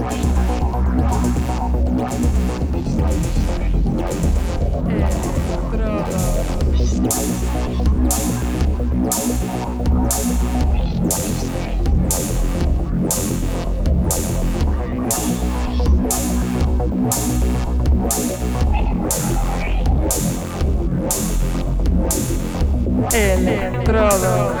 Estrada. Electrodos.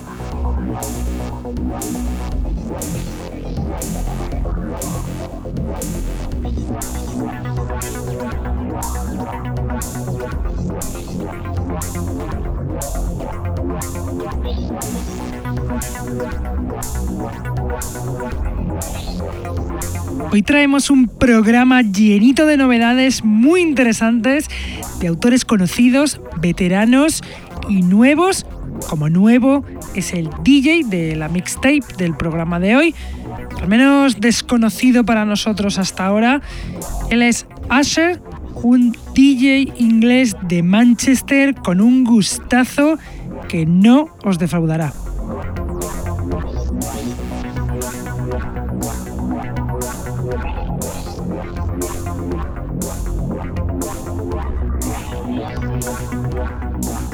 Hoy traemos un programa llenito de novedades muy interesantes de autores conocidos, veteranos y nuevos. Como nuevo es el DJ de la mixtape del programa de hoy, al menos desconocido para nosotros hasta ahora. Él es Asher, un DJ inglés de Manchester con un gustazo que no os defraudará.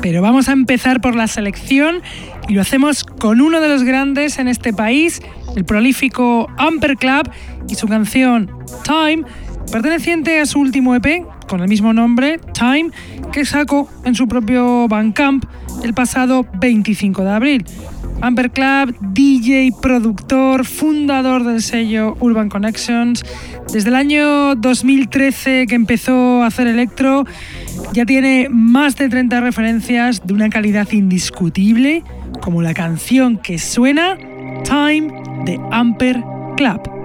Pero vamos a empezar por la selección y lo hacemos con uno de los grandes en este país, el prolífico Amper Club y su canción Time, perteneciente a su último EP con el mismo nombre, Time, que sacó en su propio Bandcamp el pasado 25 de abril. Amber Club, DJ, productor, fundador del sello Urban Connections. Desde el año 2013 que empezó a hacer electro, ya tiene más de 30 referencias de una calidad indiscutible, como la canción que suena Time de Amper Club.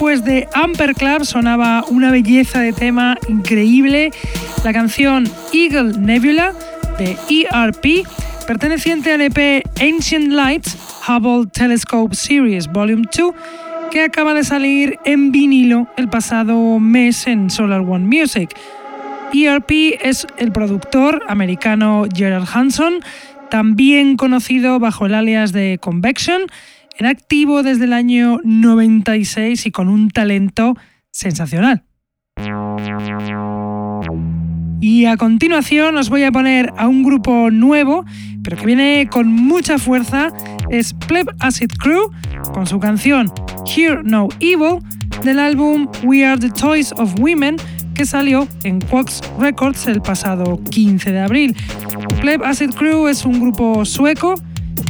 Después de Amper Club sonaba una belleza de tema increíble, la canción Eagle Nebula de ERP, perteneciente al EP Ancient Lights Hubble Telescope Series Volume 2, que acaba de salir en vinilo el pasado mes en Solar One Music. ERP es el productor americano Gerald Hanson, también conocido bajo el alias de Convection, en activo desde el año 96 y con un talento sensacional. Y a continuación os voy a poner a un grupo nuevo, pero que viene con mucha fuerza, es Pleb Acid Crew, con su canción Hear No Evil, del álbum We Are the Toys of Women, que salió en Quox Records el pasado 15 de abril. Pleb Acid Crew es un grupo sueco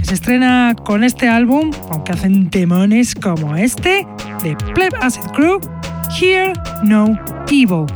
se estrena con este álbum, aunque hacen temones como este de Pleb Acid Crew, Hear No Evil.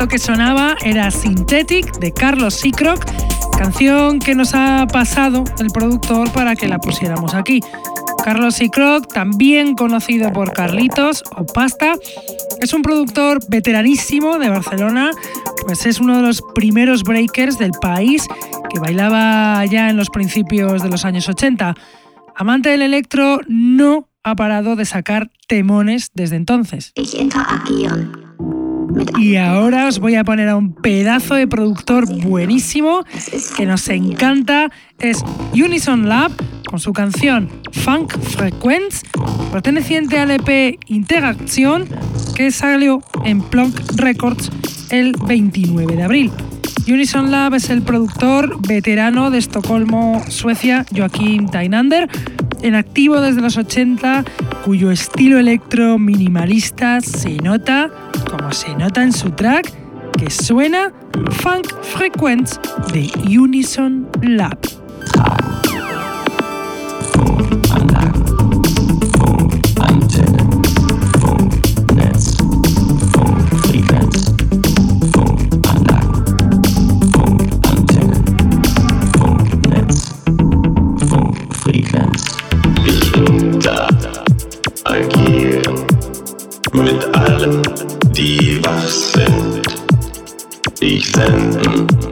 Esto que sonaba era Synthetic de Carlos Seacrock, canción que nos ha pasado el productor para que la pusiéramos aquí. Carlos Seacrock, también conocido por Carlitos o Pasta, es un productor veteranísimo de Barcelona, pues es uno de los primeros breakers del país que bailaba ya en los principios de los años 80. Amante del electro, no ha parado de sacar temones desde entonces. Y ahora os voy a poner a un pedazo de productor buenísimo que nos encanta. Es Unison Lab con su canción Funk Frequenz, perteneciente al EP Interacción que salió en Plonk Records el 29 de abril. Unison Lab es el productor veterano de Estocolmo, Suecia, Joaquín Tainander, en activo desde los 80, cuyo estilo electro minimalista se nota, como se nota en su track, que suena Funk Frequenz de Unison Lab. Senden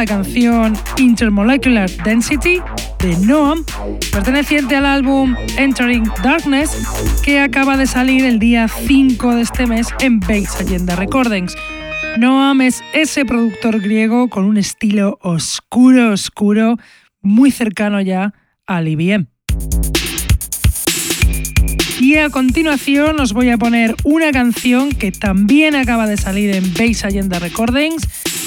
la canción Intermolecular Density de Noam, perteneciente al álbum Entering Darkness, que acaba de salir el día 5 de este mes en Base Agenda Recordings. Noam es ese productor griego con un estilo oscuro, oscuro, muy cercano ya al IBM. Y a continuación os voy a poner una canción que también acaba de salir en Base Agenda Recordings,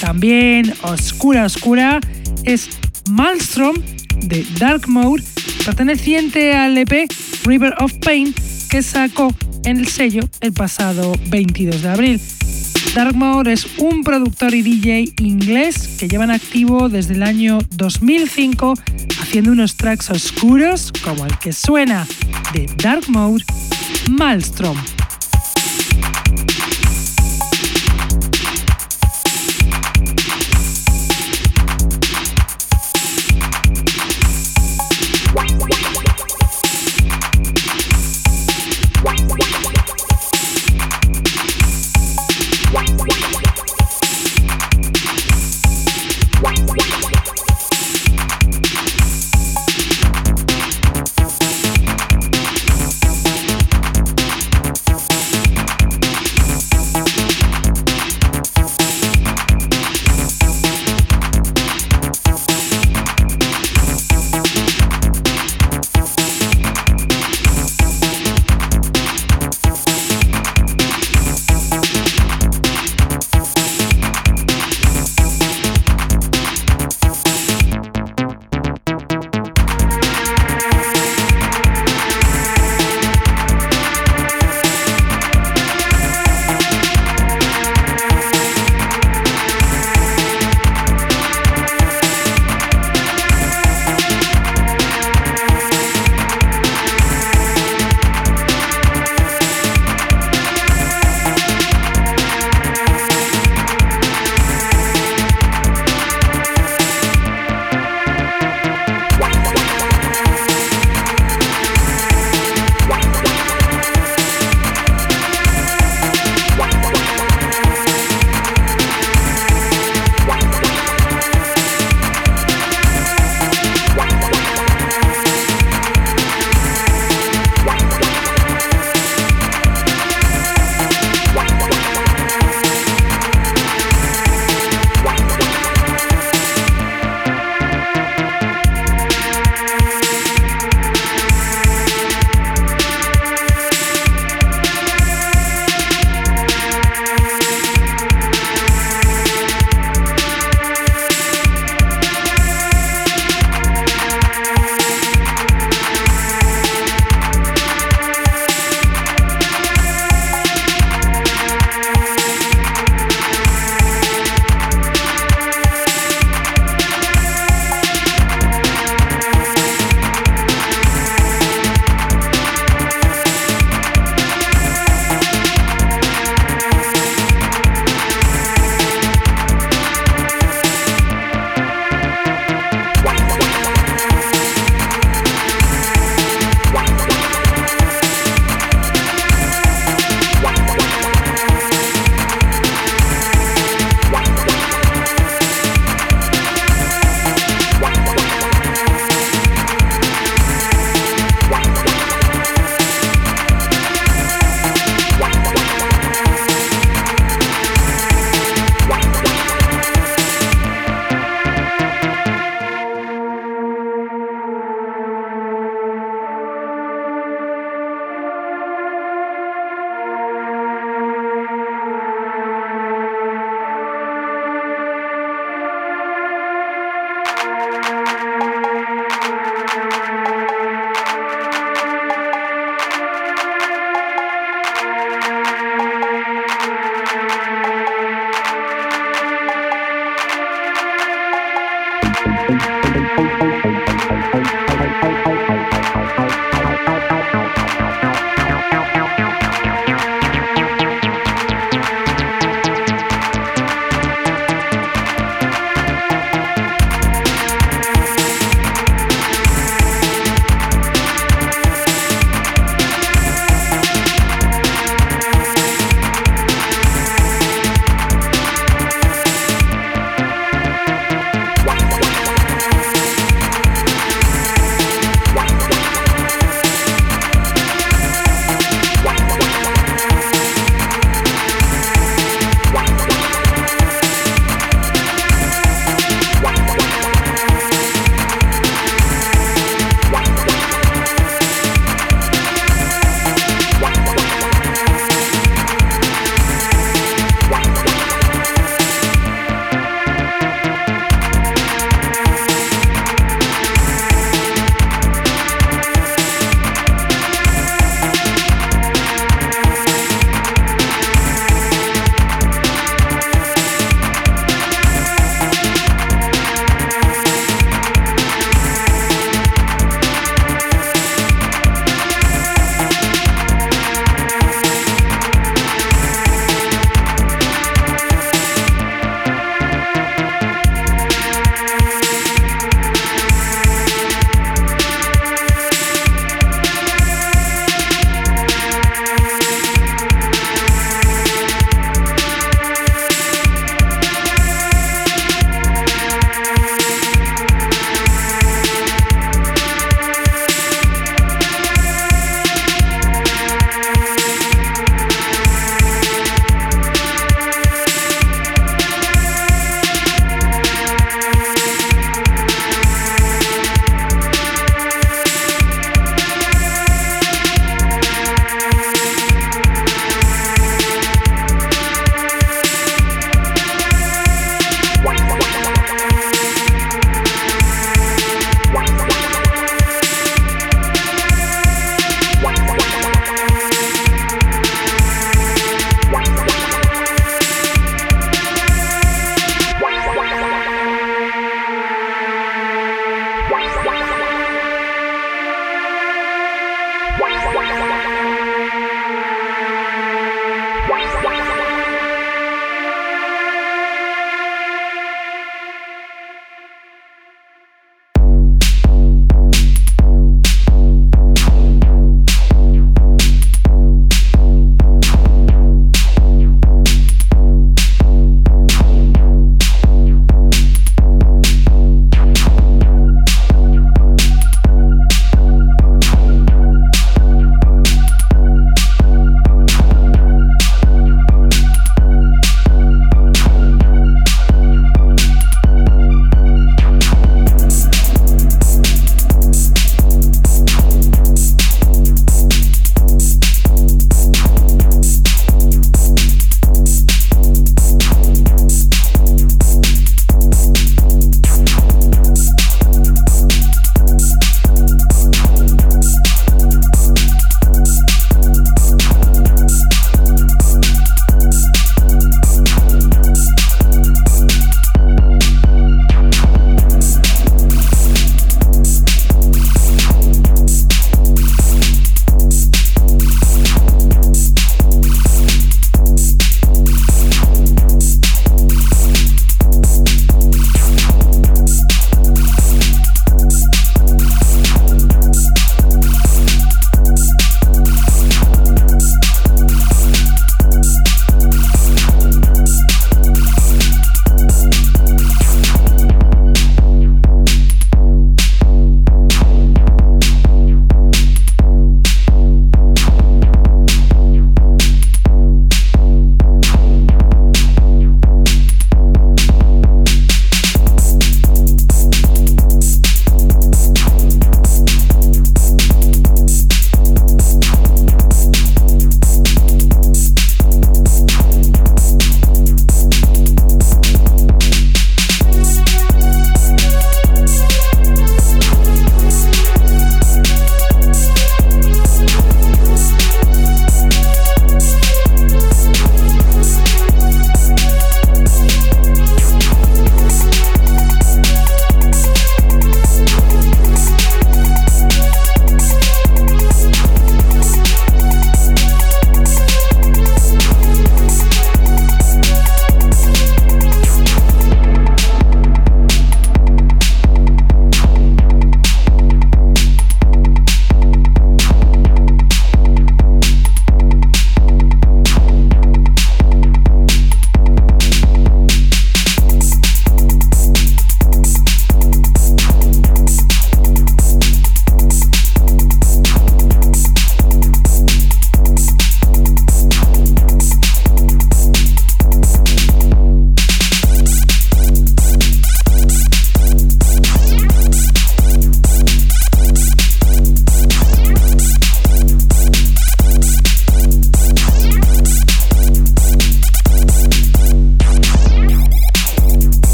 también oscura, oscura, es Malmstrom de Dark Mode, perteneciente al EP River of Pain que sacó en el sello el pasado 22 de abril. Darkmore es un productor y DJ inglés que llevan activo desde el año 2005 haciendo unos tracks oscuros como el que suena de Dark Mode, Maelstrom.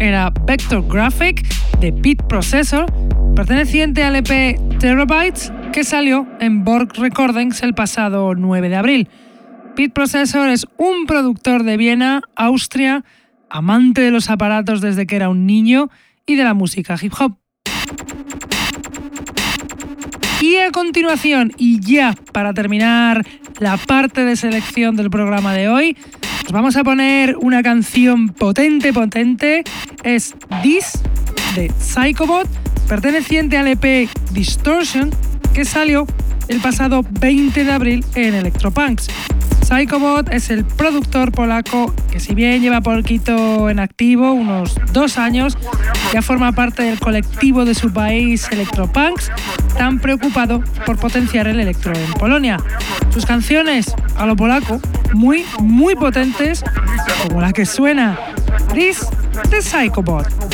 Era Vector Graphic de Beat Processor, perteneciente al EP Terabytes, que salió en Borg Recordings el pasado 9 de abril. Beat Processor es un productor de Viena, Austria, amante de los aparatos desde que era un niño y de la música hip hop. Y a continuación, y ya para terminar la parte de selección del programa de hoy, os vamos a poner una canción potente, potente. Es This de Psychobot, perteneciente al EP Distortion, que salió el pasado 20 de abril en Electropunks. Psychobot es el productor polaco que si bien lleva poquito en activo, unos dos años, ya forma parte del colectivo de su país Electropunks, tan preocupado por potenciar el electro en Polonia. Sus canciones a lo polaco, muy, muy potentes, como la que suena This de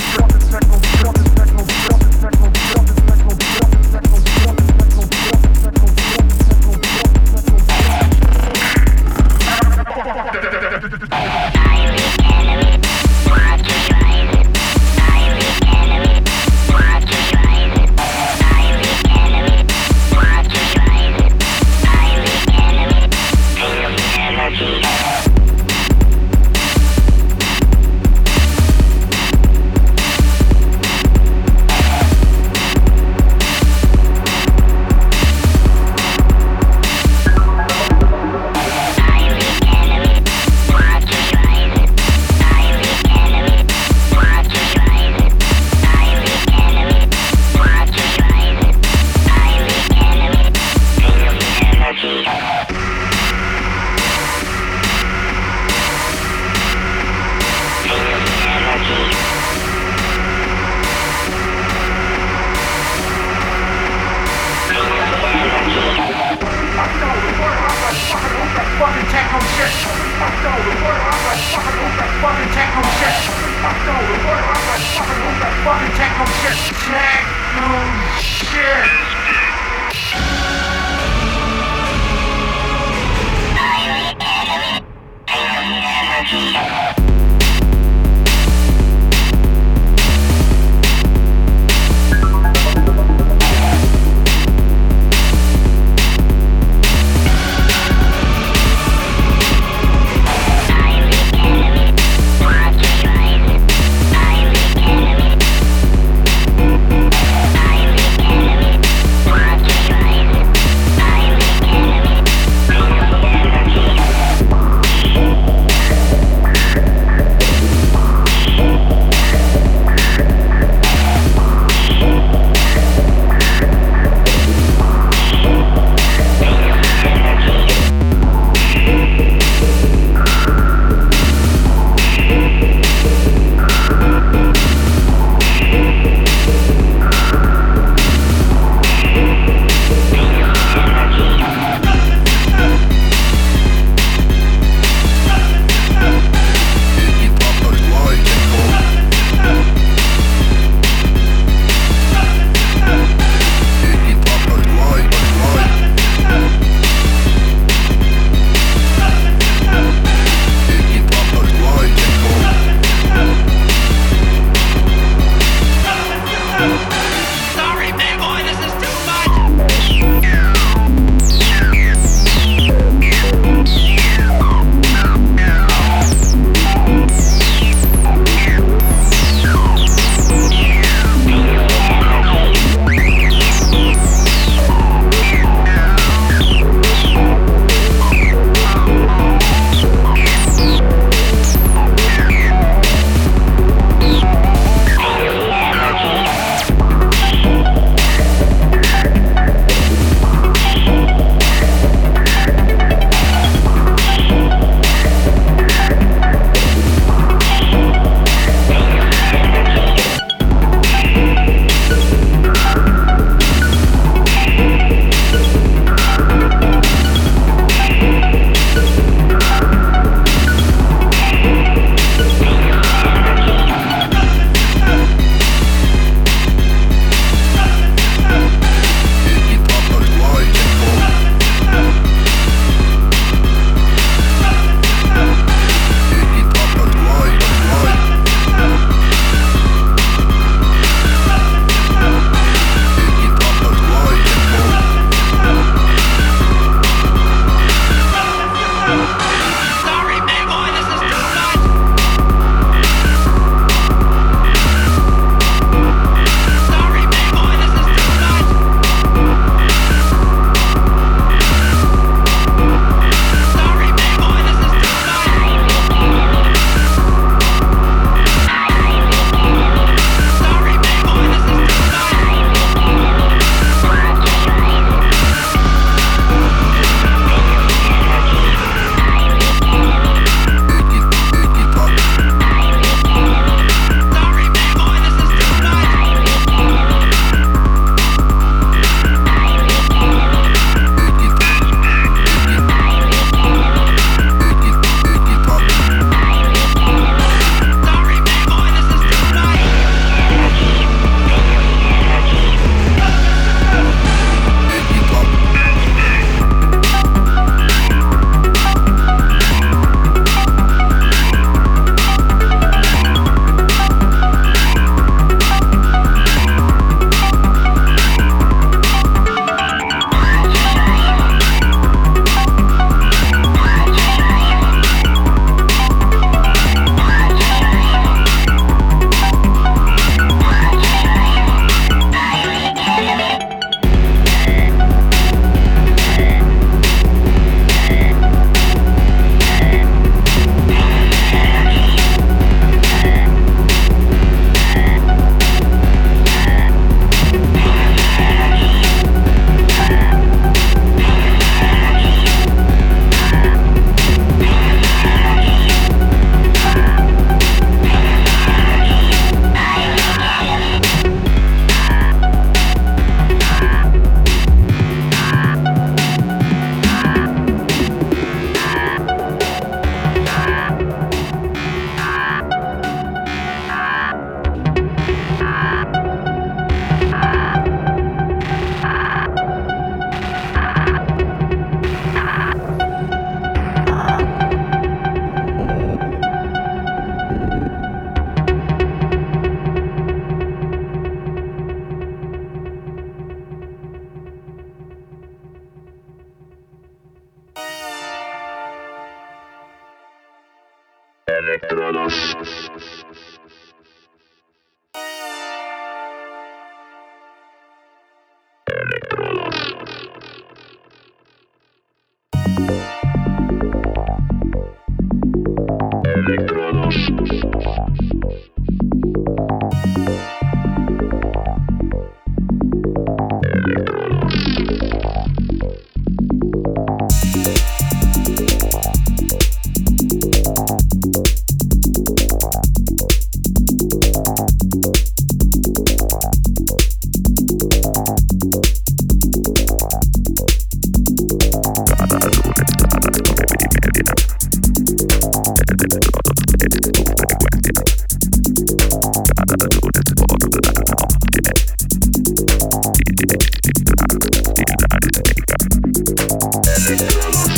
Müzik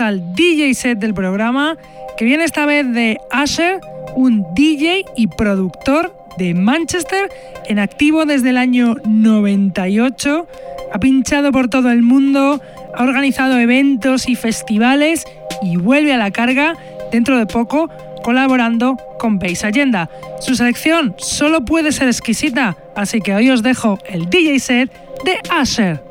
al DJ set del programa, que viene esta vez de Asher, un DJ y productor de Manchester, en activo desde el año 98. Ha pinchado por todo el mundo, ha organizado eventos y festivales y vuelve a la carga dentro de poco colaborando con Base Agenda. Su selección solo puede ser exquisita, así que hoy os dejo el DJ set de Asher.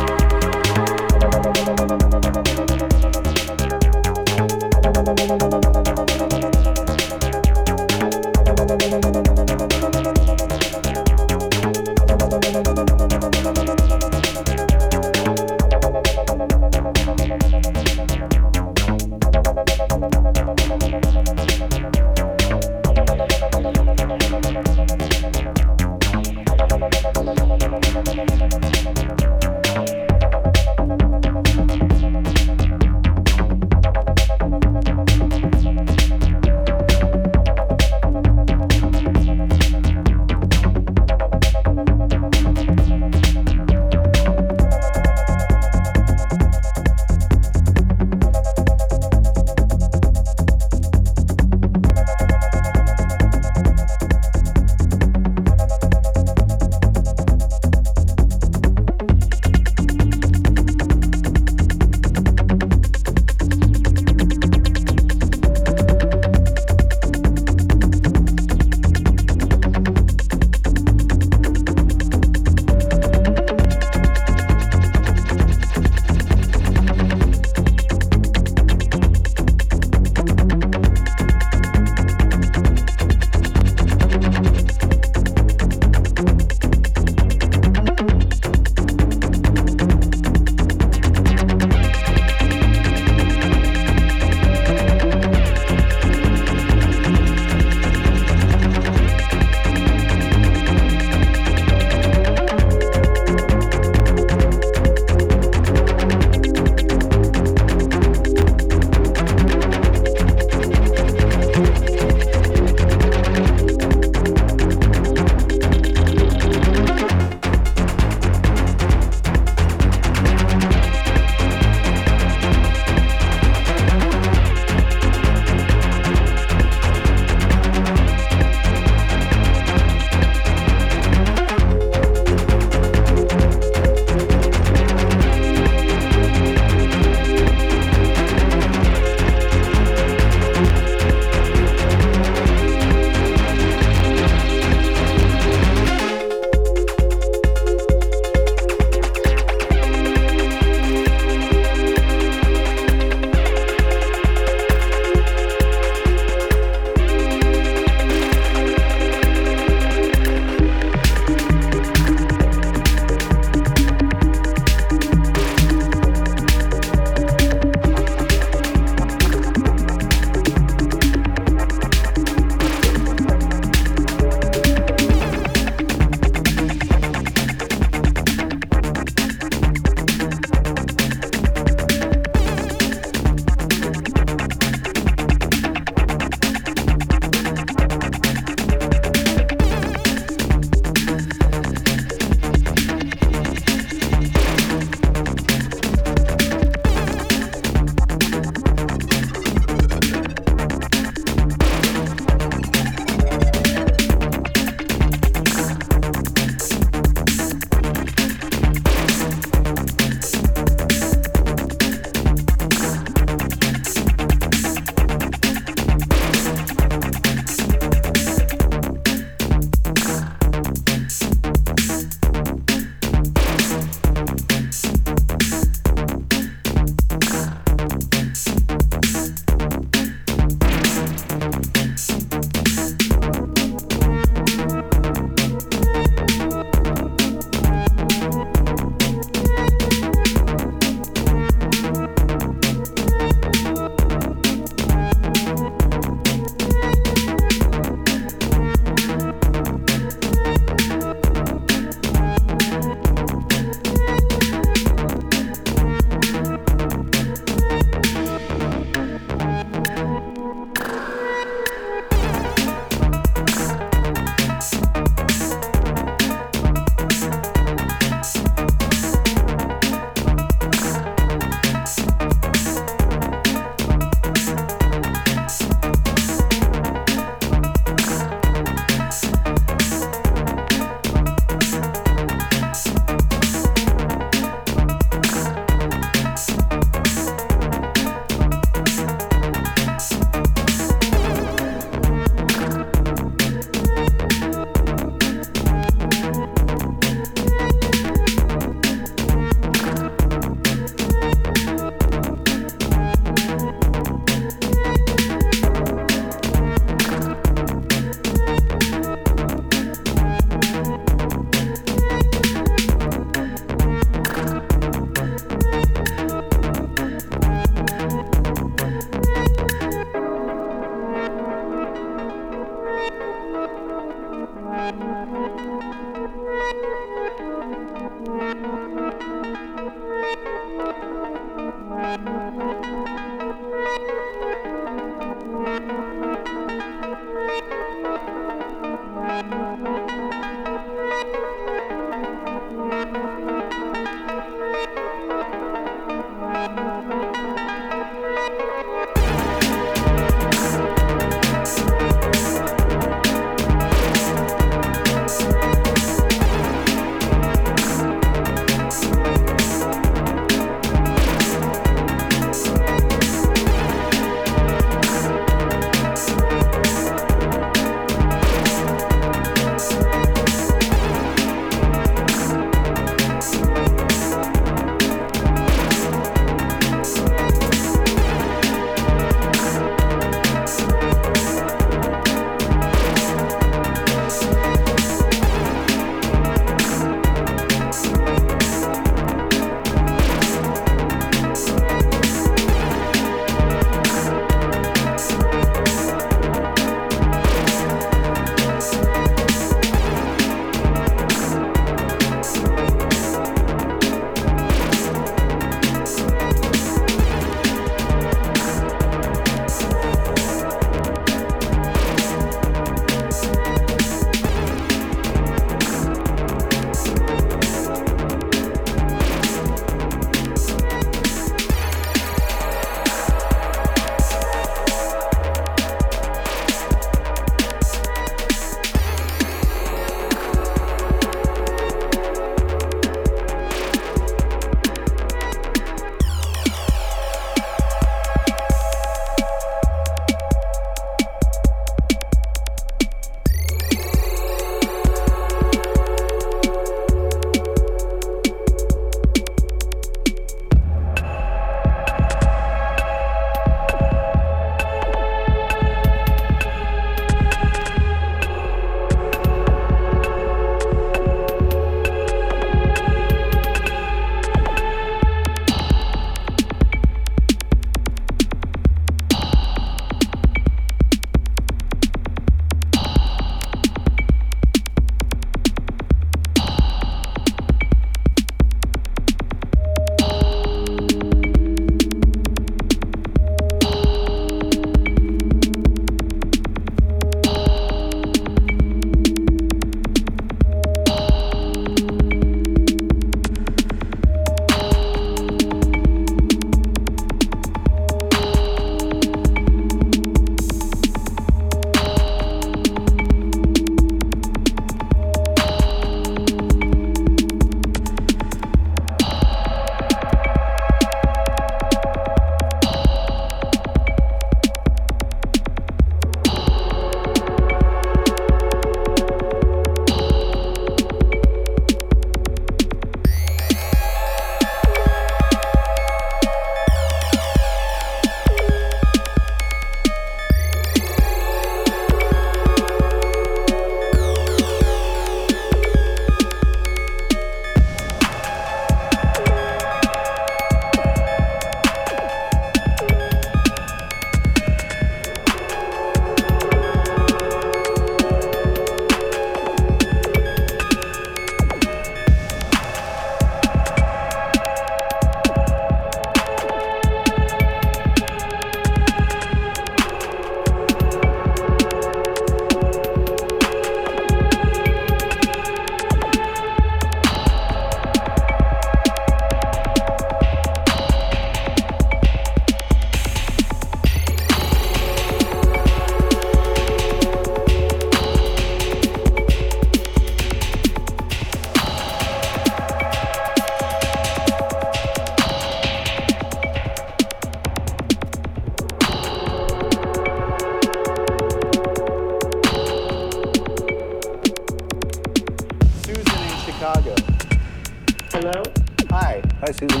Hi, Susan.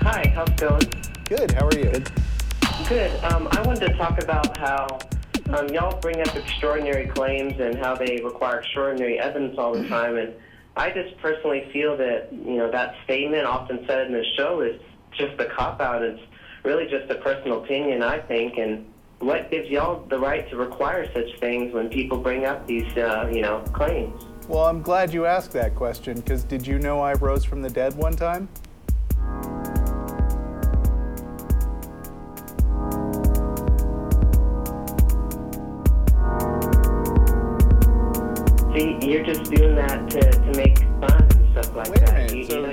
Hi, how's it going? Good. How are you? Good. Um, I wanted to talk about how um, y'all bring up extraordinary claims and how they require extraordinary evidence all the time. And I just personally feel that you know that statement, often said in the show, is just a cop out. It's really just a personal opinion, I think. And what gives y'all the right to require such things when people bring up these uh, you know claims? Well, I'm glad you asked that question because did you know I rose from the dead one time? See, you're just doing that to, to make fun and stuff like Wait a that. minute, you, so- you know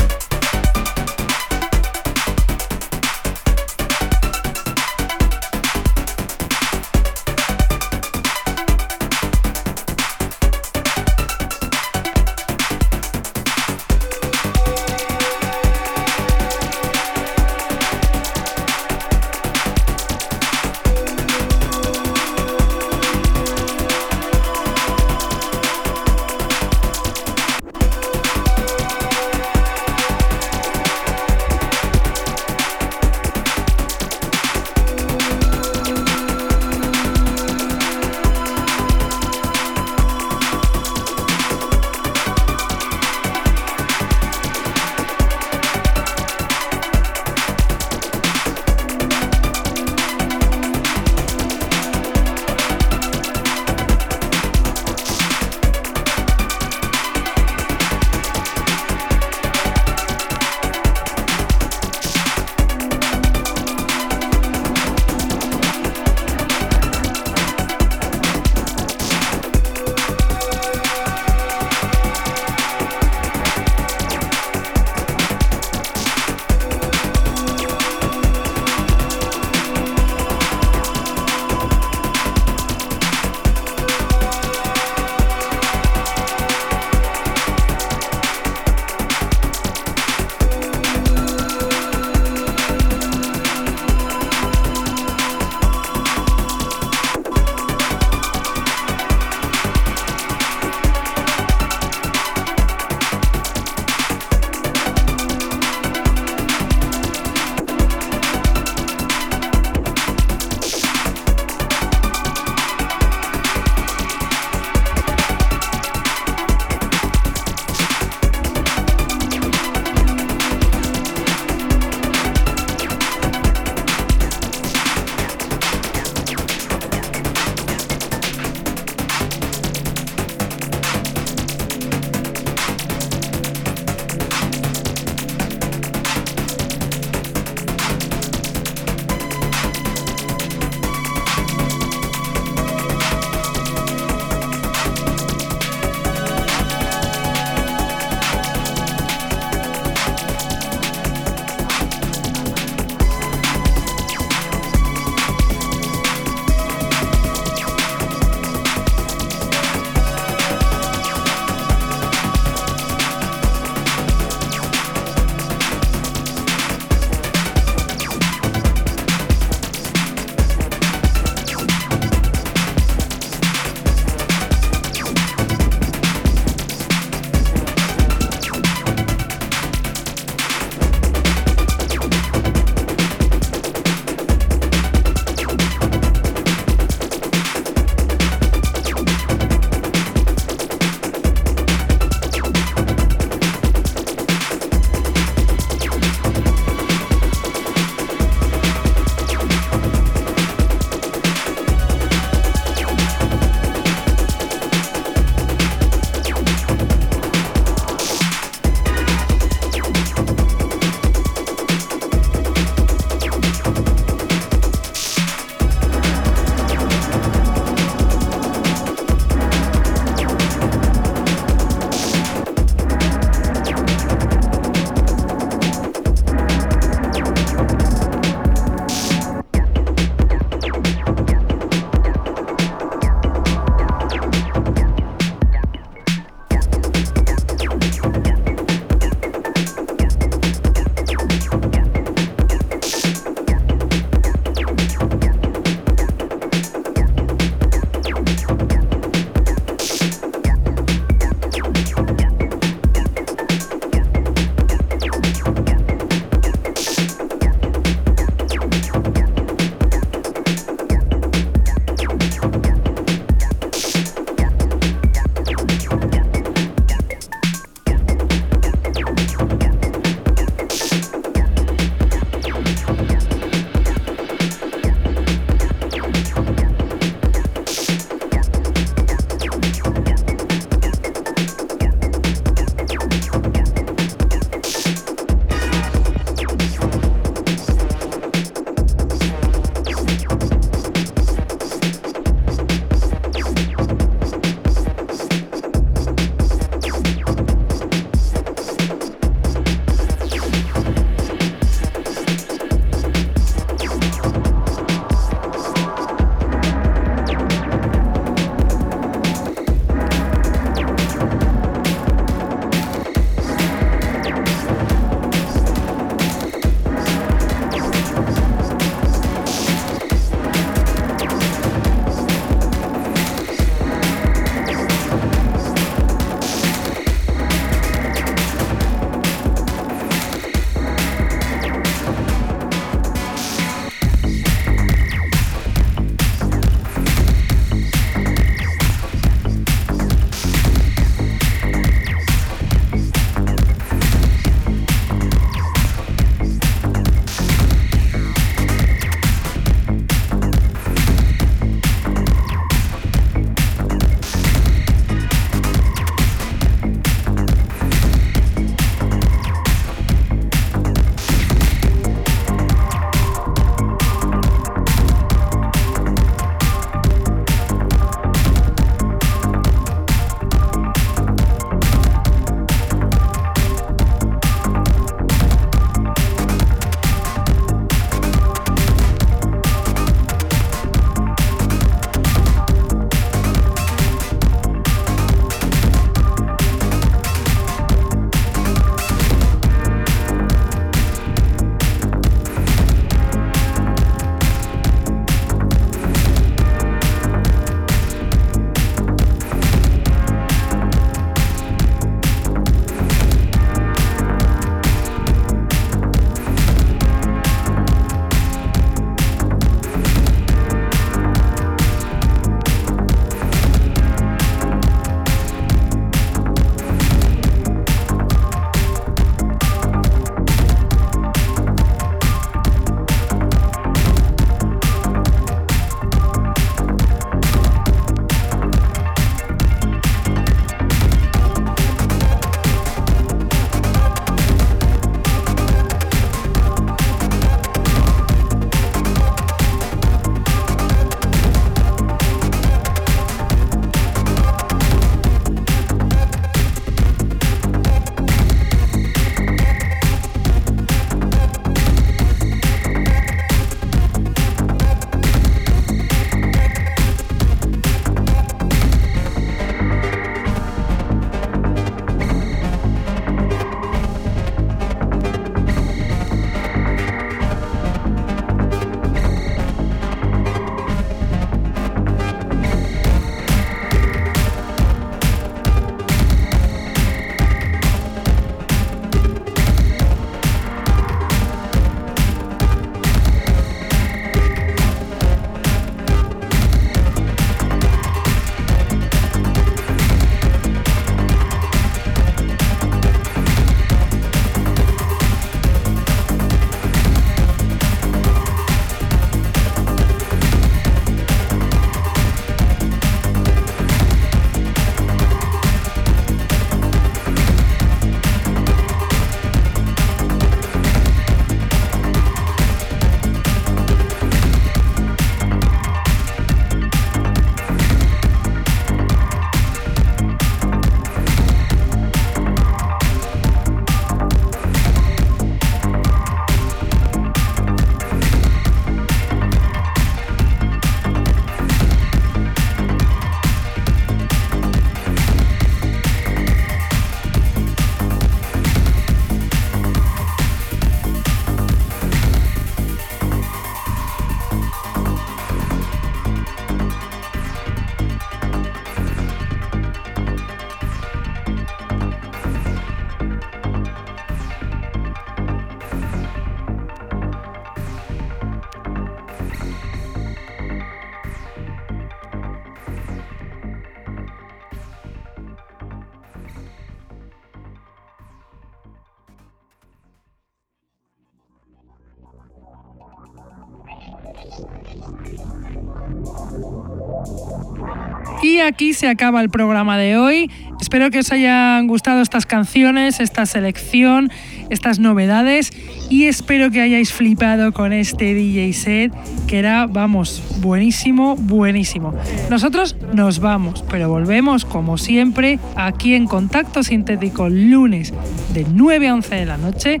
se acaba el programa de hoy. Espero que os hayan gustado estas canciones, esta selección, estas novedades y espero que hayáis flipado con este DJ set que era, vamos, buenísimo, buenísimo. Nosotros nos vamos, pero volvemos como siempre aquí en Contacto Sintético lunes de 9 a 11 de la noche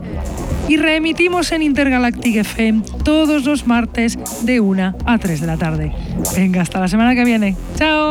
y reemitimos en Intergalactic FM todos los martes de 1 a 3 de la tarde. Venga, hasta la semana que viene. ¡Chao!